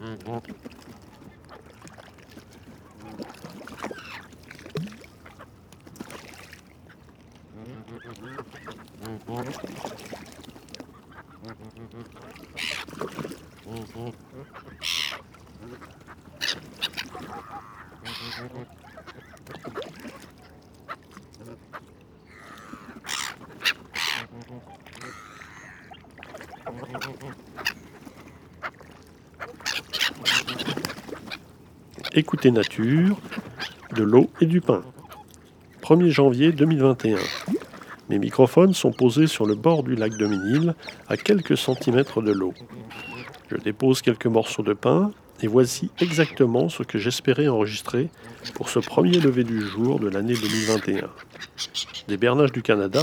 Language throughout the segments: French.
Mm-hmm. Écoutez Nature, de l'eau et du pain. 1er janvier 2021. Mes microphones sont posés sur le bord du lac de Minil, à quelques centimètres de l'eau. Je dépose quelques morceaux de pain et voici exactement ce que j'espérais enregistrer pour ce premier lever du jour de l'année 2021. Des bernages du Canada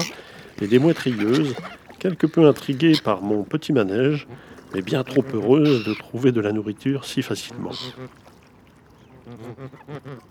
et des moitrieuses, quelque peu intriguées par mon petit manège, mais bien trop heureuses de trouver de la nourriture si facilement. Mm-hmm.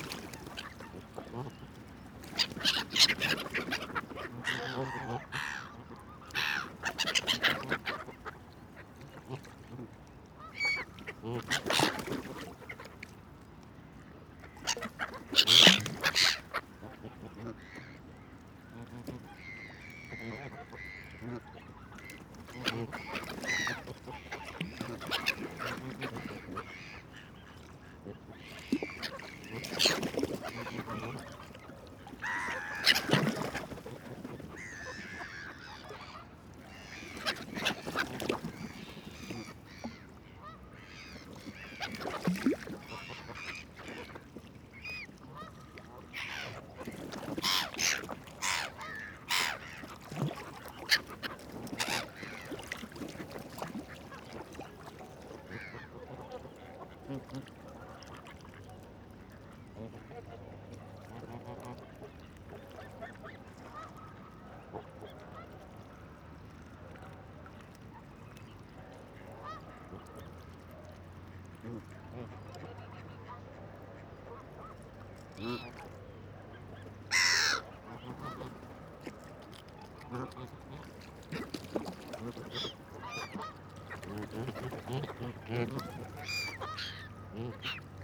Mm-hmm.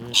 Mm-hmm.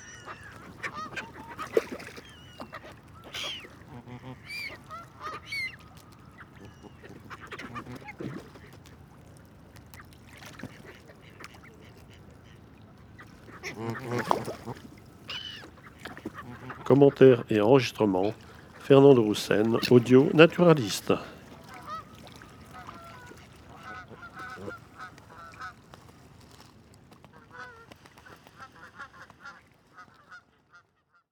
Commentaires et enregistrements Fernand Roussen, audio naturaliste.